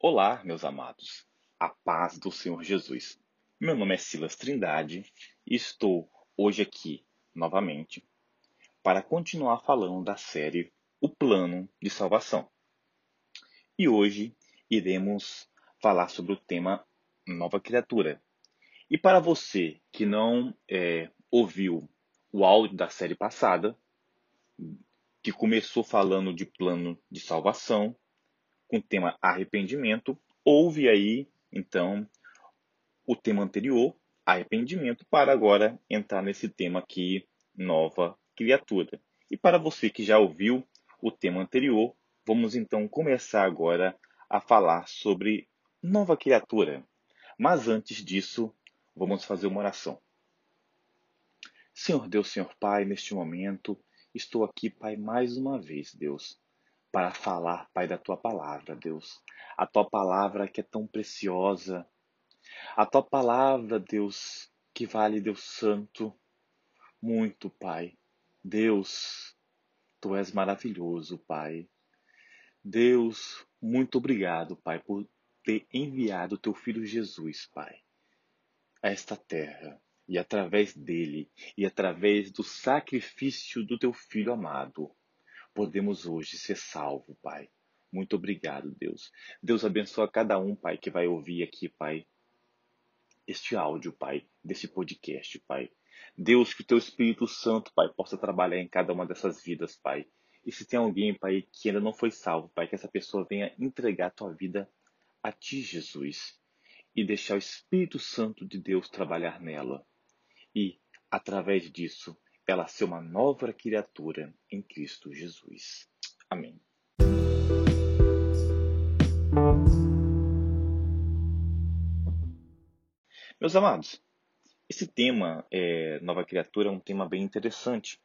Olá, meus amados. A paz do Senhor Jesus. Meu nome é Silas Trindade e estou hoje aqui novamente para continuar falando da série O Plano de Salvação. E hoje iremos falar sobre o tema Nova Criatura. E para você que não é, ouviu o áudio da série passada, que começou falando de plano de salvação, com o tema arrependimento, houve aí, então, o tema anterior, arrependimento, para agora entrar nesse tema aqui, nova criatura. E para você que já ouviu o tema anterior, vamos então começar agora a falar sobre nova criatura. Mas antes disso, vamos fazer uma oração. Senhor Deus, Senhor Pai, neste momento, estou aqui, Pai, mais uma vez, Deus, para falar, Pai, da tua palavra, Deus. A tua palavra que é tão preciosa. A tua palavra, Deus, que vale, Deus Santo, muito, Pai. Deus, tu és maravilhoso, Pai. Deus, muito obrigado, Pai, por ter enviado o teu filho Jesus, Pai, a esta terra. E através dele, e através do sacrifício do teu filho amado, podemos hoje ser salvo, Pai. Muito obrigado, Deus. Deus abençoa cada um, Pai, que vai ouvir aqui, Pai, este áudio, Pai, desse podcast, Pai. Deus, que o Teu Espírito Santo, Pai, possa trabalhar em cada uma dessas vidas, Pai. E se tem alguém, Pai, que ainda não foi salvo, Pai, que essa pessoa venha entregar a Tua vida a Ti, Jesus, e deixar o Espírito Santo de Deus trabalhar nela. E, através disso, ela ser uma nova criatura em Cristo Jesus. Amém. Meus amados, esse tema, é, nova criatura, é um tema bem interessante.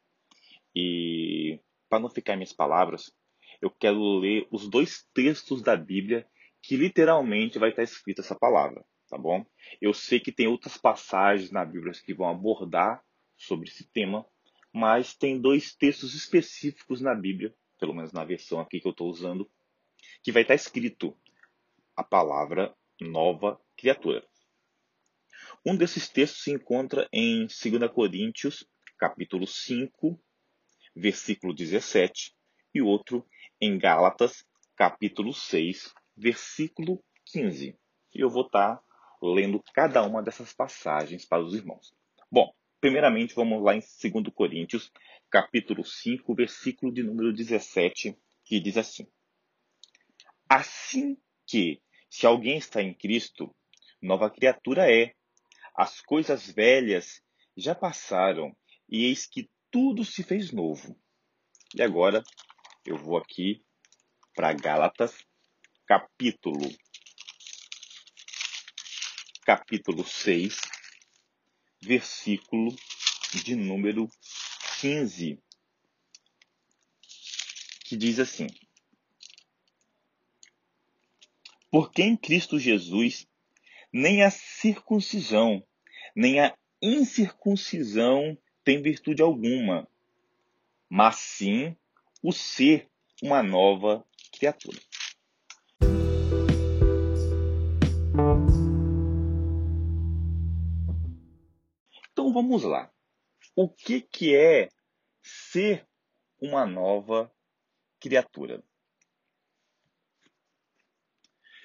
E, para não ficar em minhas palavras, eu quero ler os dois textos da Bíblia que literalmente vai estar escrita essa palavra, tá bom? Eu sei que tem outras passagens na Bíblia que vão abordar sobre esse tema, mas tem dois textos específicos na Bíblia, pelo menos na versão aqui que eu estou usando, que vai estar escrito a palavra nova criatura. Um desses textos se encontra em 2 Coríntios, capítulo 5, versículo 17, e outro em Gálatas, capítulo 6, versículo 15. E eu vou estar lendo cada uma dessas passagens para os irmãos. Bom, Primeiramente, vamos lá em 2 Coríntios, capítulo 5, versículo de número 17, que diz assim: Assim que, se alguém está em Cristo, nova criatura é. As coisas velhas já passaram, e eis que tudo se fez novo. E agora eu vou aqui para Gálatas, capítulo capítulo 6, versículo de número 15, que diz assim: Porque em Cristo Jesus nem a circuncisão, nem a incircuncisão tem virtude alguma, mas sim o ser uma nova criatura. Vamos lá. O que, que é ser uma nova criatura?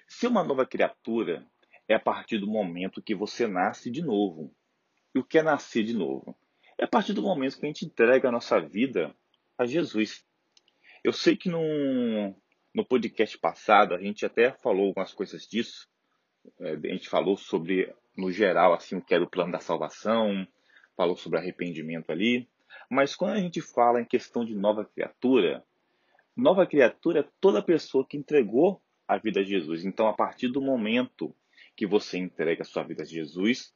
Ser uma nova criatura é a partir do momento que você nasce de novo. E o que é nascer de novo? É a partir do momento que a gente entrega a nossa vida a Jesus. Eu sei que no, no podcast passado a gente até falou algumas coisas disso. É, a gente falou sobre, no geral, assim, o que era o plano da salvação, falou sobre arrependimento ali. Mas quando a gente fala em questão de nova criatura, nova criatura é toda pessoa que entregou a vida a Jesus. Então, a partir do momento que você entrega a sua vida a Jesus,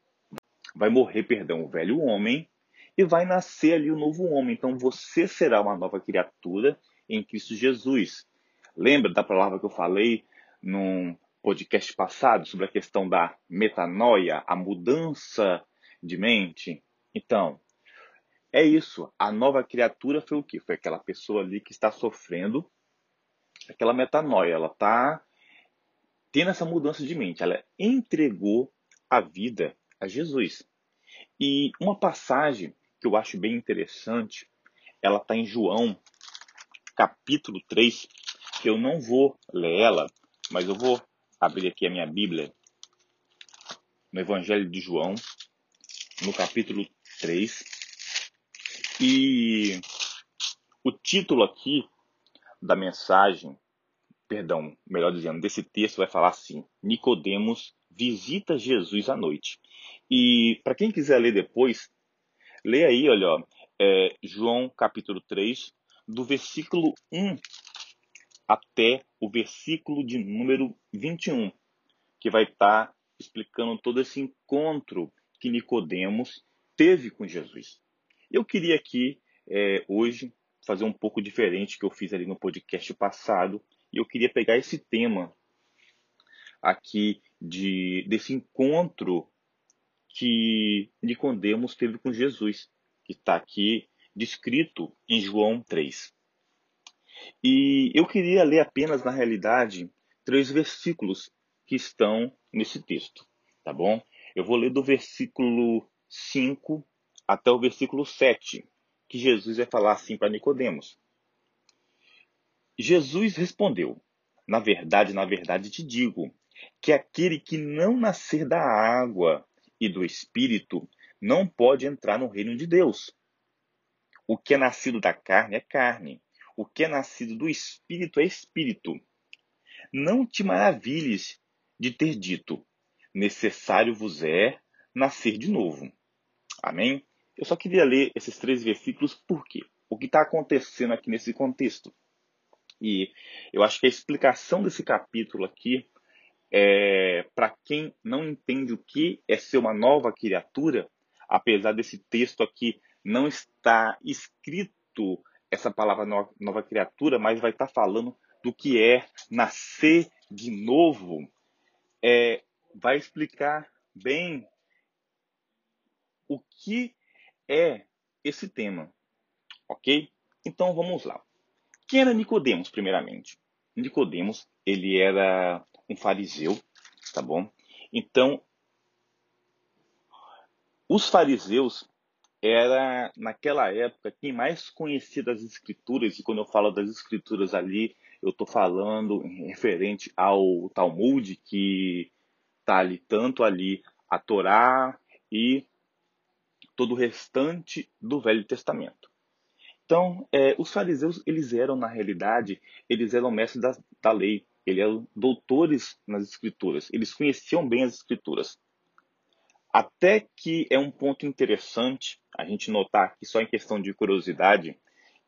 vai morrer, perdão, o velho homem e vai nascer ali o novo homem. Então, você será uma nova criatura em Cristo Jesus. Lembra da palavra que eu falei num podcast passado sobre a questão da metanoia, a mudança de mente? Então, é isso. A nova criatura foi o quê? Foi aquela pessoa ali que está sofrendo aquela metanoia. Ela está tendo essa mudança de mente. Ela entregou a vida a Jesus. E uma passagem que eu acho bem interessante, ela está em João, capítulo 3, que eu não vou ler ela, mas eu vou abrir aqui a minha Bíblia no Evangelho de João, no capítulo 3. E o título aqui da mensagem, perdão, melhor dizendo, desse texto vai falar assim: Nicodemos visita Jesus à noite. E para quem quiser ler depois, lê aí, olha, ó, é, João capítulo 3, do versículo 1 até o versículo de número 21, que vai estar tá explicando todo esse encontro que Nicodemos teve com Jesus. Eu queria aqui é, hoje fazer um pouco diferente que eu fiz ali no podcast passado e eu queria pegar esse tema aqui de desse encontro que Nicodemos teve com Jesus, que está aqui descrito em João 3. E eu queria ler apenas, na realidade, três versículos que estão nesse texto, tá bom? Eu vou ler do versículo 5 até o versículo 7, que Jesus vai falar assim para Nicodemos. Jesus respondeu: Na verdade, na verdade te digo, que aquele que não nascer da água e do espírito não pode entrar no reino de Deus. O que é nascido da carne é carne, o que é nascido do espírito é espírito. Não te maravilhes de ter dito: necessário vos é nascer de novo. Amém? Eu só queria ler esses três versículos por quê? O que está acontecendo aqui nesse contexto? E eu acho que a explicação desse capítulo aqui, é, para quem não entende o que é ser uma nova criatura, apesar desse texto aqui não estar escrito essa palavra nova criatura, mas vai estar tá falando do que é nascer de novo. É, vai explicar bem o que é esse tema, ok? Então vamos lá. Quem era Nicodemos, primeiramente? Nicodemos, ele era um fariseu, tá bom? Então, os fariseus era naquela época quem mais conhecia das escrituras e quando eu falo das escrituras ali, eu estou falando referente ao Talmud que está ali tanto ali a Torá e todo o restante do Velho Testamento. Então, é, os fariseus, eles eram, na realidade, eles eram mestres da, da lei, eles eram doutores nas escrituras, eles conheciam bem as escrituras. Até que é um ponto interessante a gente notar aqui, só em questão de curiosidade,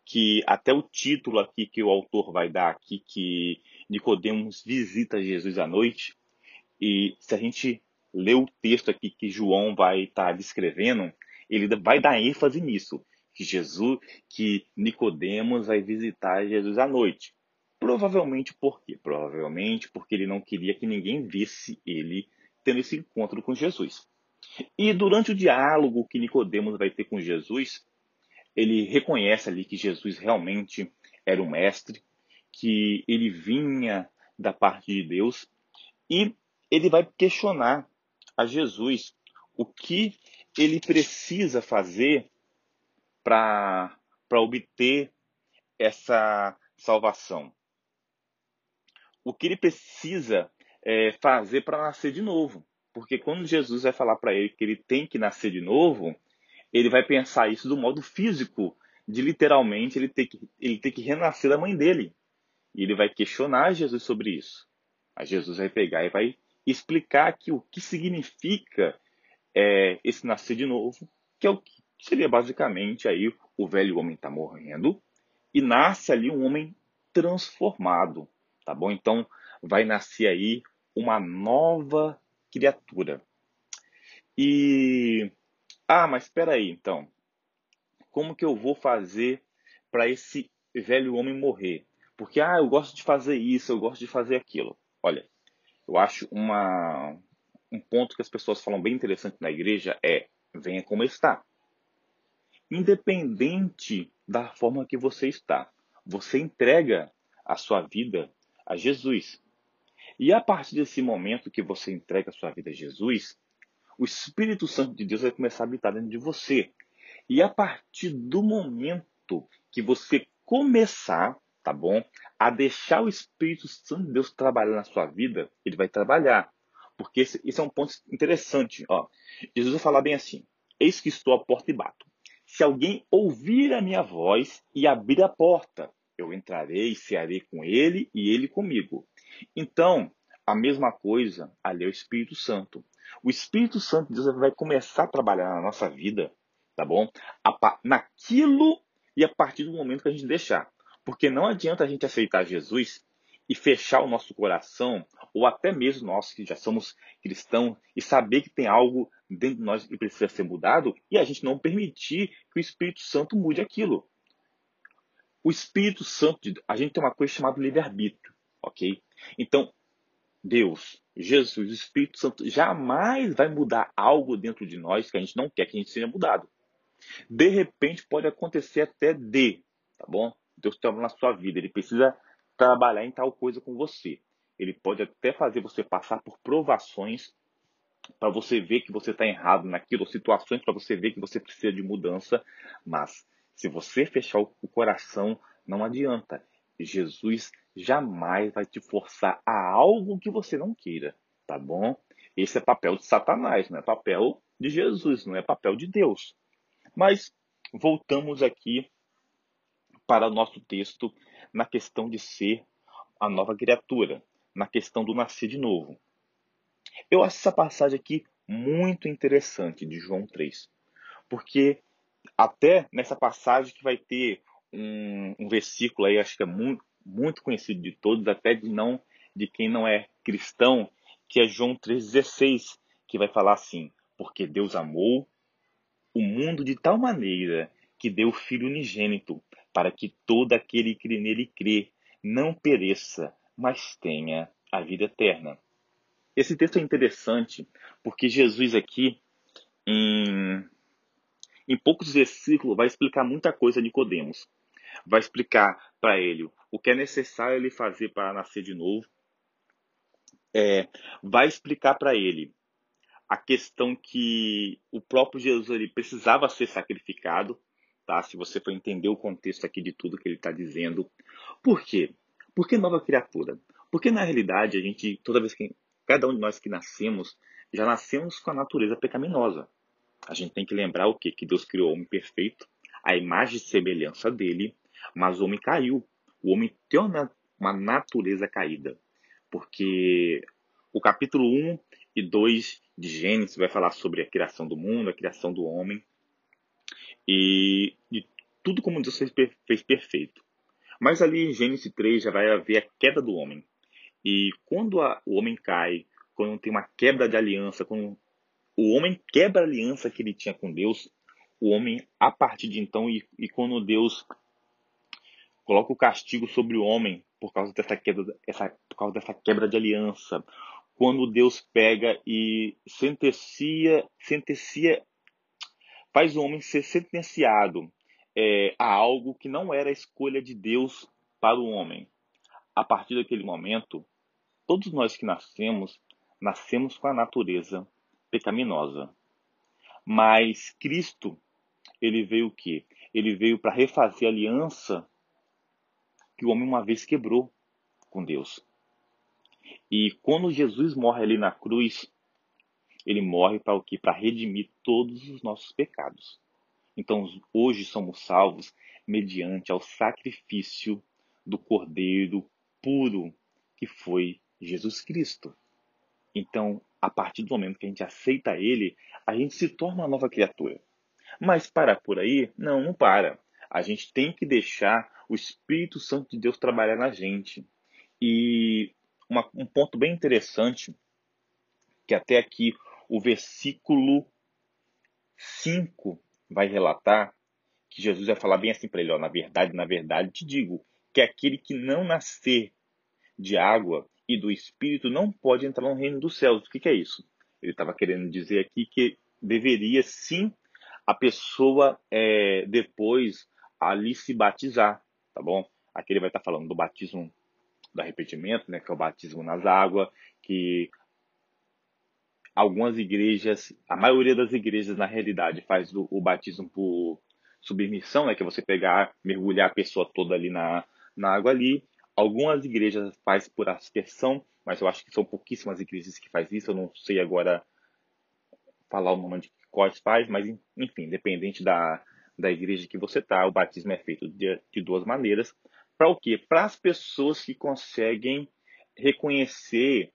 que até o título aqui que o autor vai dar aqui, que Nicodemos visita Jesus à noite, e se a gente ler o texto aqui que João vai estar tá descrevendo, ele vai dar ênfase nisso, que Jesus, que Nicodemos vai visitar Jesus à noite. Provavelmente por quê? Provavelmente porque ele não queria que ninguém visse ele tendo esse encontro com Jesus. E durante o diálogo que Nicodemos vai ter com Jesus, ele reconhece ali que Jesus realmente era o mestre, que ele vinha da parte de Deus e ele vai questionar a Jesus o que ele precisa fazer para obter essa salvação. O que ele precisa é, fazer para nascer de novo. Porque quando Jesus vai falar para ele que ele tem que nascer de novo, ele vai pensar isso do modo físico, de literalmente ele ter que, ele ter que renascer da mãe dele. E ele vai questionar Jesus sobre isso. Aí Jesus vai pegar e vai explicar aqui o que significa é, esse nascer de novo, que é o que seria basicamente aí o velho homem está morrendo e nasce ali um homem transformado, tá bom? Então vai nascer aí uma nova criatura. E ah, mas espera aí, então. Como que eu vou fazer para esse velho homem morrer? Porque ah, eu gosto de fazer isso, eu gosto de fazer aquilo. Olha, eu acho uma um ponto que as pessoas falam bem interessante na igreja é venha como está. independente da forma que você está. Você entrega a sua vida a Jesus. E a partir desse momento que você entrega a sua vida a Jesus, o Espírito Santo de Deus vai começar a habitar dentro de você. E a partir do momento que você começar, tá bom? A deixar o Espírito Santo de Deus trabalhar na sua vida, ele vai trabalhar. Porque esse, esse é um ponto interessante. Ó. Jesus vai falar bem assim: Eis que estou à porta e bato. Se alguém ouvir a minha voz e abrir a porta, eu entrarei e cearei com ele e ele comigo. Então, a mesma coisa ali é o Espírito Santo. O Espírito Santo de Deus vai começar a trabalhar na nossa vida, tá bom? Naquilo e a partir do momento que a gente deixar. Porque não adianta a gente aceitar Jesus e fechar o nosso coração, ou até mesmo nós que já somos cristãos, e saber que tem algo dentro de nós que precisa ser mudado, e a gente não permitir que o Espírito Santo mude aquilo. O Espírito Santo, a gente tem uma coisa chamada livre-arbítrio, ok? Então, Deus, Jesus, o Espírito Santo jamais vai mudar algo dentro de nós que a gente não quer que a gente seja mudado. De repente pode acontecer até de, tá bom? Deus está na sua vida, ele precisa trabalhar em tal coisa com você. Ele pode até fazer você passar por provações para você ver que você está errado naquilo, situações para você ver que você precisa de mudança, mas se você fechar o coração, não adianta. Jesus jamais vai te forçar a algo que você não queira, tá bom? Esse é papel de Satanás, não é papel de Jesus, não é papel de Deus. Mas voltamos aqui para o nosso texto na questão de ser a nova criatura, na questão do nascer de novo. Eu acho essa passagem aqui muito interessante de João 3, porque até nessa passagem que vai ter um, um versículo aí, acho que é muito, muito conhecido de todos, até de não de quem não é cristão, que é João 3,16, que vai falar assim: Porque Deus amou o mundo de tal maneira que deu o Filho unigênito, para que todo aquele que nele crê não pereça, mas tenha a vida eterna. Esse texto é interessante porque Jesus aqui, em em poucos versículos, vai explicar muita coisa a Nicodemos. Vai explicar para ele o que é necessário ele fazer para nascer de novo. É, vai explicar para ele a questão que o próprio Jesus ele precisava ser sacrificado, tá? Se você for entender o contexto aqui de tudo que ele está dizendo. Por quê? Por que nova criatura? Porque na realidade a gente, toda vez que cada um de nós que nascemos, já nascemos com a natureza pecaminosa a gente tem que lembrar o quê? Que Deus criou o homem perfeito, a imagem e semelhança dele, mas o homem caiu. O homem tem uma, natureza caída. Porque o capítulo 1 e 2 de Gênesis vai falar sobre a criação do mundo, a criação do homem e tudo como Deus fez, fez perfeito. Mas ali em Gênesis 3 já vai haver a queda do homem. E quando a, o homem cai, quando tem uma quebra de aliança, quando o homem quebra a aliança que ele tinha com Deus, o homem, a partir de então, e, e quando Deus coloca o castigo sobre o homem por causa dessa quebra, essa, por causa dessa quebra de aliança, quando Deus pega e sentencia, sentencia faz o homem ser sentenciado é, a algo que não era a escolha de Deus para o homem. A partir daquele momento, todos nós que nascemos, nascemos com a natureza pecaminosa. Mas Cristo, ele veio o quê? Ele veio para refazer a aliança que o homem uma vez quebrou com Deus. E quando Jesus morre ali na cruz, ele morre para o quê? Para redimir todos os nossos pecados. Então, hoje somos salvos mediante ao sacrifício do Cordeiro puro que foi Jesus Cristo. Então, a partir do momento que a gente aceita ele, a gente se torna uma nova criatura. Mas para por aí? Não, não para. A gente tem que deixar o Espírito Santo de Deus trabalhar na gente. E uma, um ponto bem interessante, que até aqui o versículo 5 vai relatar, que Jesus vai falar bem assim para ele, ó, na verdade, na verdade te digo, que aquele que não nascer de água e do Espírito não pode entrar no reino dos céus. O que, que é isso? Ele estava querendo dizer aqui que deveria sim a pessoa é, depois ali se batizar, tá bom? Aqui ele vai estar falando do batismo do arrependimento, né, que é o batismo nas águas, que algumas igrejas, a maioria das igrejas na realidade faz o, o batismo por submissão, né, que é você pegar, mergulhar a pessoa toda ali na, na água ali. Algumas igrejas faz por aspersão, mas eu acho que são pouquíssimas igrejas que faz isso. Eu não sei agora falar o nome de quais faz, mas enfim, independente da, da igreja que você está, o batismo é feito de, de duas maneiras. Para o quê? Para as pessoas que conseguem reconhecer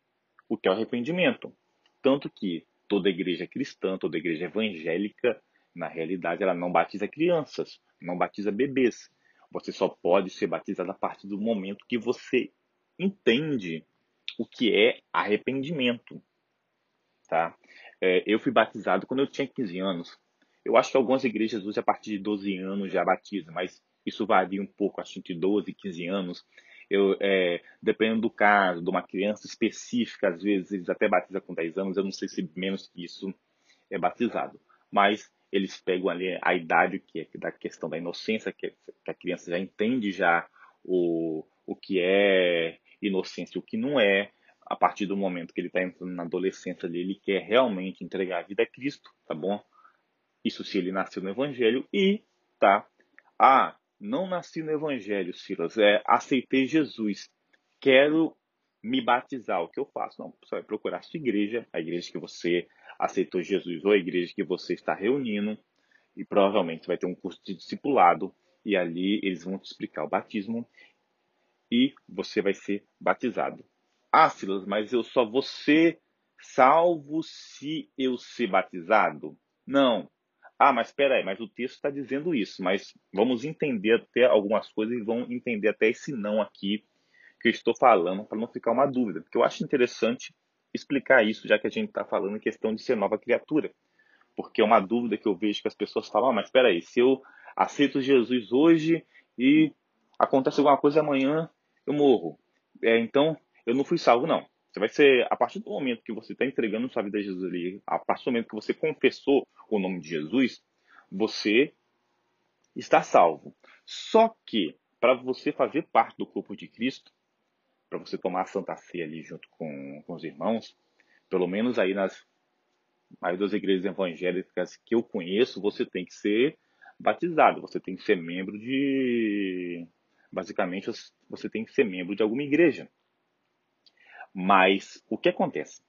o que é o arrependimento. Tanto que toda igreja cristã, toda igreja evangélica, na realidade, ela não batiza crianças, não batiza bebês. Você só pode ser batizado a partir do momento que você entende o que é arrependimento. Tá? É, eu fui batizado quando eu tinha 15 anos. Eu acho que algumas igrejas usam a partir de 12 anos já batizam, mas isso varia um pouco, acho que de 12, 15 anos. Eu, é, dependendo do caso, de uma criança específica, às vezes eles até batizam com 10 anos, eu não sei se menos que isso é batizado. Mas eles pegam ali a idade que é da questão da inocência, que, que a criança já entende já o, o que é inocência e o que não é, a partir do momento que ele está entrando na adolescência ali, ele quer realmente entregar a vida a Cristo, tá bom? Isso se ele nasceu no Evangelho e, tá? Ah, não nasci no Evangelho, Silas, é, aceitei Jesus, quero me batizar, o que eu faço? Não, você vai procurar a sua igreja, a igreja que você aceitou Jesus ou a igreja que você está reunindo, e provavelmente vai ter um curso de discipulado, e ali eles vão te explicar o batismo, e você vai ser batizado. Ah, Silas, mas eu só vou ser salvo se eu ser batizado? Não. Ah, mas espera aí, mas o texto está dizendo isso. Mas vamos entender até algumas coisas e vão entender até esse não aqui que eu estou falando para não ficar uma dúvida. Porque eu acho interessante explicar isso, já que a gente está falando em questão de ser nova criatura. Porque é uma dúvida que eu vejo que as pessoas falam, ah, mas espera aí, se eu aceito Jesus hoje e acontece alguma coisa amanhã, eu morro. É, então, eu não fui salvo, não. Você vai ser, a partir do momento que você está entregando sua vida a Jesus ali, a partir do momento que você confessou o nome de Jesus, você está salvo. Só que, para você fazer parte do corpo de Cristo, para você tomar a Santa Ceia ali junto com, com os irmãos, pelo menos aí nas aí das igrejas evangélicas que eu conheço, você tem que ser batizado, você tem que ser membro de. Basicamente, você tem que ser membro de alguma igreja. Mas o que acontece?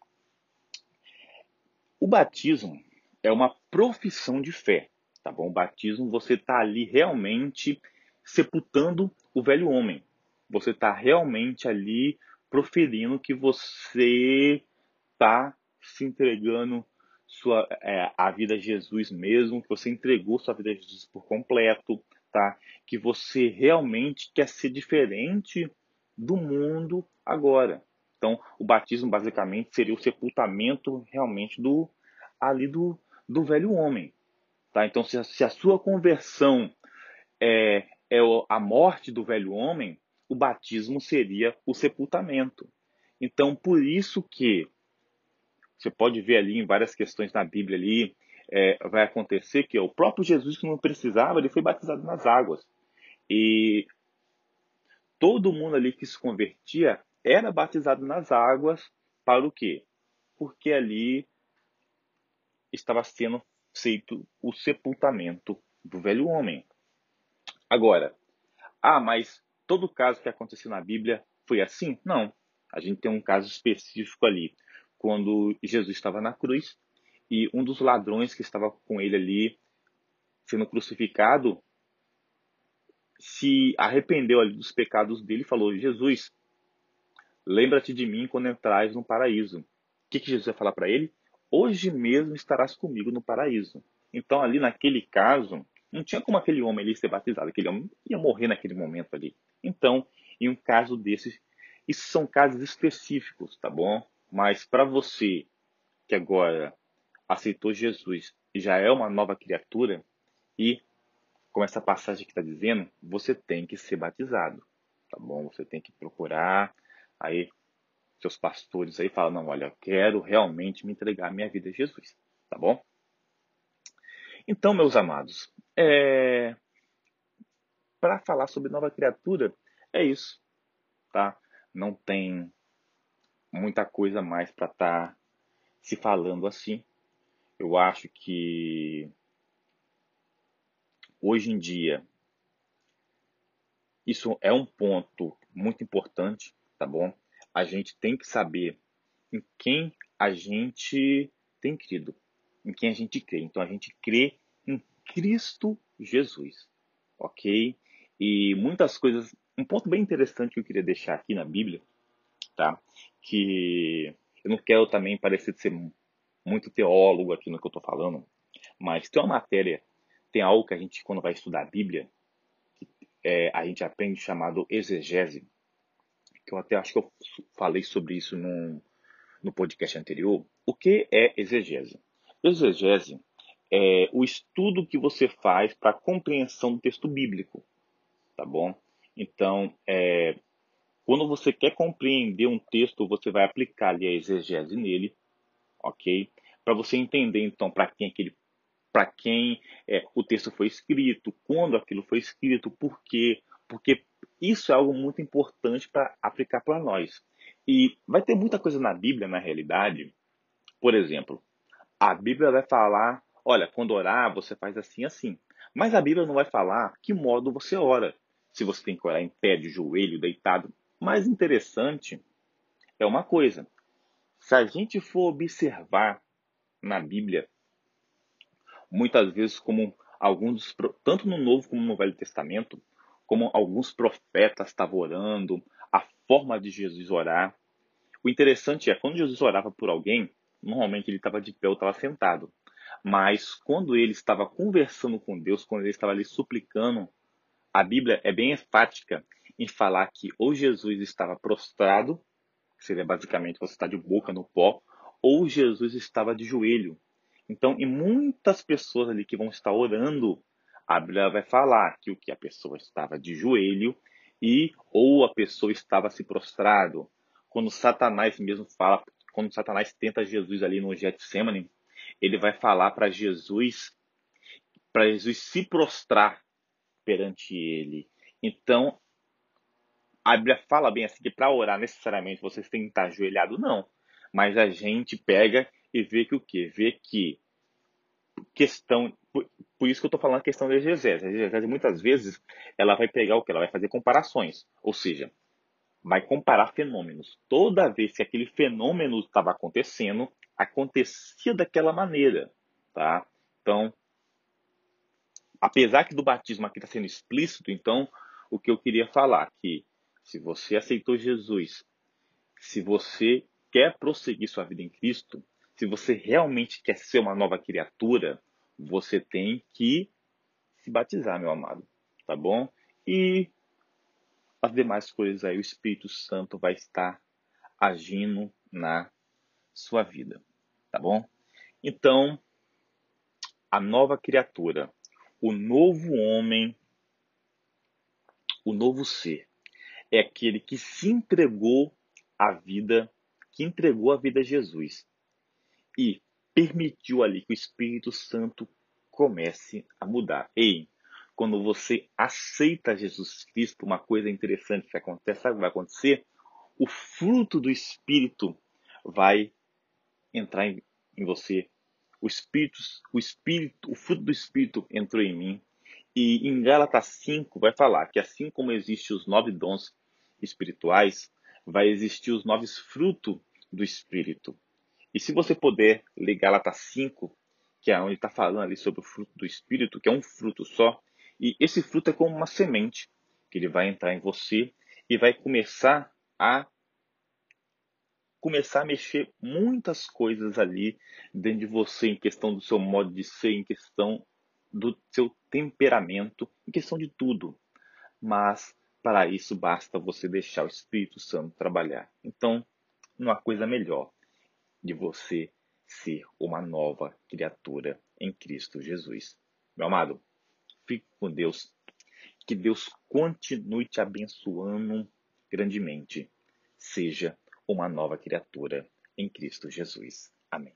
O batismo é uma profissão de fé, tá bom? O batismo você está ali realmente sepultando o velho homem. Você está realmente ali proferindo que você está se entregando sua, é, a vida a Jesus mesmo, que você entregou sua vida a Jesus por completo, tá? Que você realmente quer ser diferente do mundo agora. Então, o batismo basicamente seria o sepultamento realmente do ali do, do velho homem. Tá? Então, se a, se a sua conversão é, é a morte do velho homem, o batismo seria o sepultamento. Então, por isso que você pode ver ali em várias questões na Bíblia ali, é, vai acontecer que o próprio Jesus que não precisava, ele foi batizado nas águas. E todo mundo ali que se convertia era batizado nas águas para o quê? Porque ali estava sendo feito o sepultamento do velho homem. Agora, ah, mas todo caso que aconteceu na Bíblia foi assim? Não. A gente tem um caso específico ali, quando Jesus estava na cruz e um dos ladrões que estava com ele ali sendo crucificado se arrependeu ali dos pecados dele e falou: Jesus, Lembra-te de mim quando entrares no paraíso. O que, que Jesus vai falar para ele? Hoje mesmo estarás comigo no paraíso. Então, ali naquele caso, não tinha como aquele homem ali ser batizado. Aquele homem ia morrer naquele momento ali. Então, em um caso desses, isso são casos específicos, tá bom? Mas para você que agora aceitou Jesus e já é uma nova criatura, e como essa passagem que está dizendo, você tem que ser batizado, tá bom? Você tem que procurar Aí seus pastores aí falam, não, olha, eu quero realmente me entregar minha vida a Jesus, tá bom? Então, meus amados, é... para falar sobre nova criatura, é isso, tá? Não tem muita coisa mais para estar tá se falando assim. Eu acho que hoje em dia isso é um ponto muito importante, tá bom? A gente tem que saber em quem a gente tem crido, em quem a gente crê. Então a gente crê em Cristo Jesus, ok? E muitas coisas. Um ponto bem interessante que eu queria deixar aqui na Bíblia, tá? Que eu não quero também parecer ser muito teólogo aqui no que eu estou falando, mas tem uma matéria, tem algo que a gente, quando vai estudar a Bíblia, é, a gente aprende chamado exegese, que eu até acho que eu falei sobre isso no, no podcast anterior. O que é exegese? Exegese é o estudo que você faz para a compreensão do texto bíblico, tá bom? Então, é, quando você quer compreender um texto, você vai aplicar ali a exegese nele, ok? Para você entender, então, para quem aquele para quem é, o texto foi escrito, quando aquilo foi escrito, por quê, porque isso é algo muito importante para aplicar para nós. E vai ter muita coisa na Bíblia, na realidade. Por exemplo, a Bíblia vai falar, olha, quando orar, você faz assim, assim. Mas a Bíblia não vai falar que modo você ora. Se você tem que orar em pé, de joelho, deitado. Mais interessante é uma coisa. Se a gente for observar na Bíblia, muitas vezes como alguns, tanto no Novo como no Velho Testamento, como alguns profetas estavam orando, a forma de Jesus orar. O interessante é, quando Jesus orava por alguém, normalmente ele estava de pé ou estava sentado. Mas quando ele estava conversando com Deus, quando ele estava ali suplicando, a Bíblia é bem enfática em falar que ou Jesus estava prostrado, que seria basicamente você está de boca no pó, ou Jesus estava de joelho. Então, em muitas pessoas ali que vão estar orando, a Bíblia vai falar que o que a pessoa estava de joelho e ou a pessoa estava se prostrado. Quando Satanás mesmo fala, quando Satanás tenta Jesus ali no Getsemane, ele vai falar para Jesus, para Jesus se prostrar perante ele. Então, a Bíblia fala bem assim que para orar necessariamente vocês têm que estar ajoelhado, não. Mas a gente pega e vê que o quê? Vê que questão, por, por isso que eu estou falando a questão da exegese. A exegese muitas vezes ela vai pegar o que? Ela vai fazer comparações, ou seja, vai comparar fenômenos. Toda vez que aquele fenômeno estava acontecendo, acontecia daquela maneira, tá? Então, apesar que do batismo aqui está sendo explícito, então o que eu queria falar que se você aceitou Jesus, se você quer prosseguir sua vida em Cristo, se você realmente quer ser uma nova criatura, você tem que se batizar, meu amado, tá bom? E as demais coisas aí, o Espírito Santo vai estar agindo na sua vida, tá bom? Então, a nova criatura, o novo homem, o novo ser, é aquele que se entregou à vida, que entregou a vida a Jesus e permitiu ali que o Espírito Santo comece a mudar. Ei, quando você aceita Jesus Cristo, uma coisa interessante que acontece, sabe o que vai acontecer? O fruto do Espírito vai entrar em, em você. O Espírito, o Espírito, o fruto do Espírito entrou em mim. E em Gálatas 5 vai falar que assim como existem os nove dons espirituais, vai existir os nove frutos do Espírito. E se você puder ler Gálatas 5, que é onde está falando ali sobre o fruto do Espírito, que é um fruto só, e esse fruto é como uma semente, que ele vai entrar em você e vai começar a começar a mexer muitas coisas ali dentro de você, em questão do seu modo de ser, em questão do seu temperamento, em questão de tudo. Mas para isso basta você deixar o Espírito Santo trabalhar. Então, não há coisa melhor de você ser uma nova criatura em Cristo Jesus. Meu amado, fique com Deus. Que Deus continue te abençoando grandemente. Seja uma nova criatura em Cristo Jesus. Amém.